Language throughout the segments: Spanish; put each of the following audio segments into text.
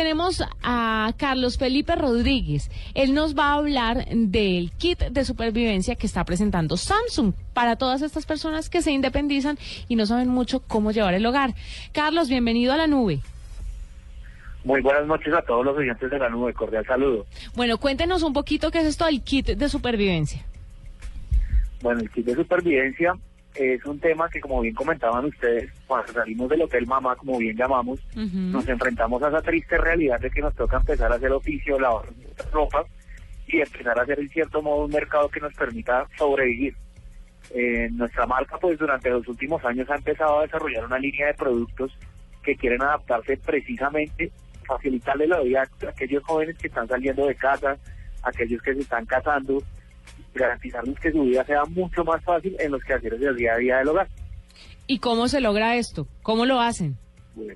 tenemos a Carlos Felipe Rodríguez. Él nos va a hablar del kit de supervivencia que está presentando Samsung para todas estas personas que se independizan y no saben mucho cómo llevar el hogar. Carlos, bienvenido a la nube. Muy buenas noches a todos los oyentes de la nube, cordial saludo. Bueno, cuéntenos un poquito qué es esto del kit de supervivencia. Bueno, el kit de supervivencia es un tema que, como bien comentaban ustedes, cuando salimos del hotel mamá, como bien llamamos, nos enfrentamos a esa triste realidad de que nos toca empezar a hacer oficio, lavar ropa y empezar a hacer en cierto modo un mercado que nos permita sobrevivir. Eh, nuestra marca, pues durante los últimos años ha empezado a desarrollar una línea de productos que quieren adaptarse precisamente, facilitarle la vida a aquellos jóvenes que están saliendo de casa, aquellos que se están casando, garantizarles que su vida sea mucho más fácil en los quehaceres del día a día del hogar. ¿Y cómo se logra esto? ¿Cómo lo hacen? Bueno,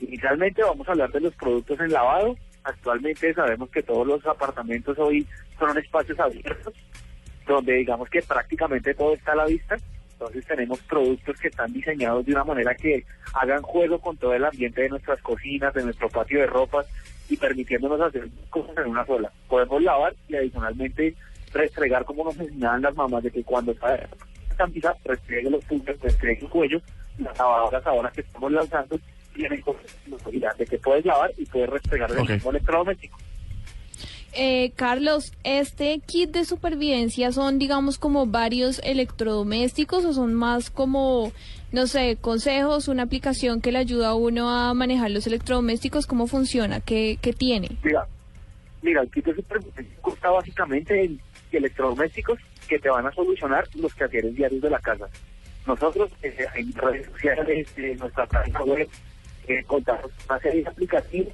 inicialmente vamos a hablar de los productos en lavado. Actualmente sabemos que todos los apartamentos hoy son espacios abiertos, donde digamos que prácticamente todo está a la vista. Entonces tenemos productos que están diseñados de una manera que hagan juego con todo el ambiente de nuestras cocinas, de nuestro patio de ropas y permitiéndonos hacer cosas en una sola. Podemos lavar y adicionalmente restregar como nos enseñaban las mamás de que cuando está camisa restregue los puntos, restregue el cuello, las lavadoras ahora que estamos lanzando tienen posibilidad de que puedes lavar y puedes restregar el mismo electrodoméstico. Eh, Carlos, ¿este kit de supervivencia son, digamos, como varios electrodomésticos o son más como, no sé, consejos, una aplicación que le ayuda a uno a manejar los electrodomésticos? ¿Cómo funciona? ¿Qué, qué tiene? Mira, mira, el kit de supervivencia consta básicamente en electrodomésticos que te van a solucionar los quehaceres diarios de la casa. Nosotros eh, en redes sociales, en nuestra página web, eh, contamos una serie de aplicativos,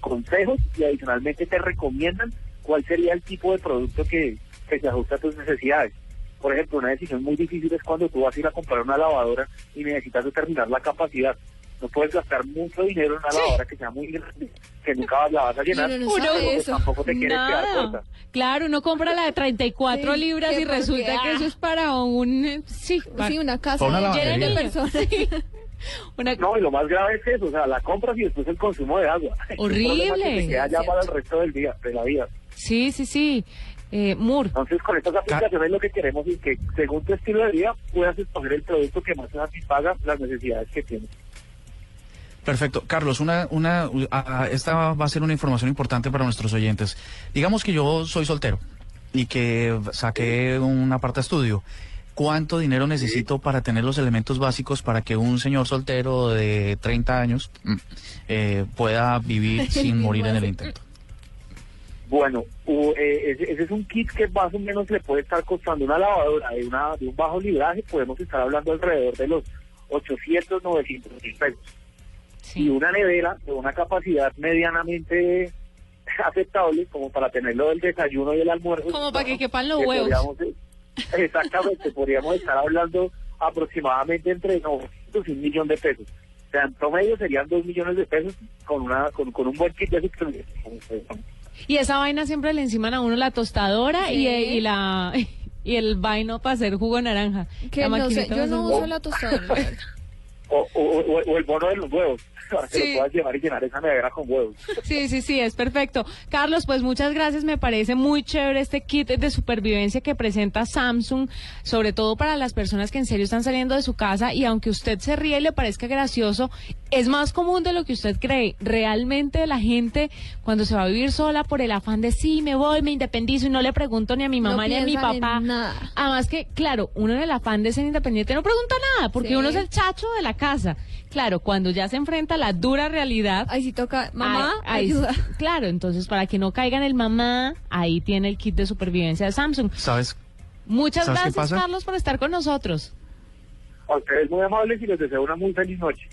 consejos y adicionalmente te recomiendan cuál sería el tipo de producto que, que se ajusta a tus necesidades. Por ejemplo, una decisión muy difícil es cuando tú vas a ir a comprar una lavadora y necesitas determinar la capacidad no puedes gastar mucho dinero en una lavadora que sea muy grande, que nunca la vas a llenar, no, no, eso. tampoco te quieres quedar corta. Claro, uno compra la de 34 libras y resulta que eso es para un... Sí, sí una casa llena de personas. No, y lo más grave es eso, o sea, la compras y después el consumo de agua. Horrible. que queda ya para el resto del día, de la vida. Sí, sí, sí. Eh, Moore. Entonces, con estas aplicaciones lo que queremos es que, según tu estilo de vida, puedas escoger el producto que más te satisfaga las necesidades que tienes. Perfecto. Carlos, una, una, esta va a ser una información importante para nuestros oyentes. Digamos que yo soy soltero y que saqué una parte estudio. ¿Cuánto dinero necesito para tener los elementos básicos para que un señor soltero de 30 años mm, eh, pueda vivir sin morir en el intento? Bueno, eh, ese, es un kit que más o menos le puede estar costando una lavadora de, una, de un bajo libraje. Podemos estar hablando alrededor de los 800, 900 mil pesos y una nevera de una capacidad medianamente aceptable como para tenerlo del desayuno y el almuerzo. Como para que quepan los huevos. exactamente, podríamos estar hablando aproximadamente entre 900 y un millón de pesos. O sea, en promedio serían dos millones de pesos con una con, un buen kit de Y esa vaina siempre le enciman a uno la tostadora y, y, la y el vaino para hacer jugo de naranja. Que no sé, yo no uso la tostadora. O, o, el bono de los huevos para que lo puedas llevar y llenar esa nevera con huevos. Sí, sí, sí, es perfecto. Carlos, pues muchas gracias. Me parece muy chévere este kit de supervivencia que presenta Samsung, sobre todo para las personas que en serio están saliendo de su casa y aunque usted se ríe y le parezca gracioso, es más común de lo que usted cree. Realmente la gente cuando se va a vivir sola por el afán de sí, me voy, me independizo y no le pregunto ni a mi mamá ni a mi papá. Además que, claro, uno en el afán de ser independiente no pregunta nada porque uno es el chacho de la casa. Claro, cuando ya se enfrenta a la dura realidad. Ahí sí toca, mamá, ayuda. Claro, entonces para que no caiga en el mamá, ahí tiene el kit de supervivencia de Samsung. ¿Sabes? Muchas gracias, Carlos, por estar con nosotros. A ustedes muy amables y les deseo una muy feliz noche.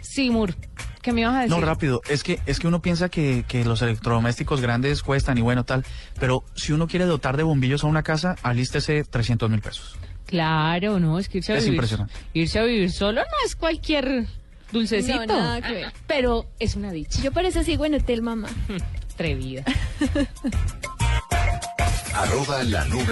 Sí, Mur. ¿Qué me ibas a decir? No, rápido. Es que, es que uno piensa que, que los electrodomésticos grandes cuestan y bueno, tal. Pero si uno quiere dotar de bombillos a una casa, alístese 300 mil pesos. Claro, no, es que irse a vivir. Irse a vivir solo no es cualquier dulcecito. No, nada que ver. Pero es una dicha. Yo por eso sigo en hotel, mamá. Atrevida. Arroba la nube.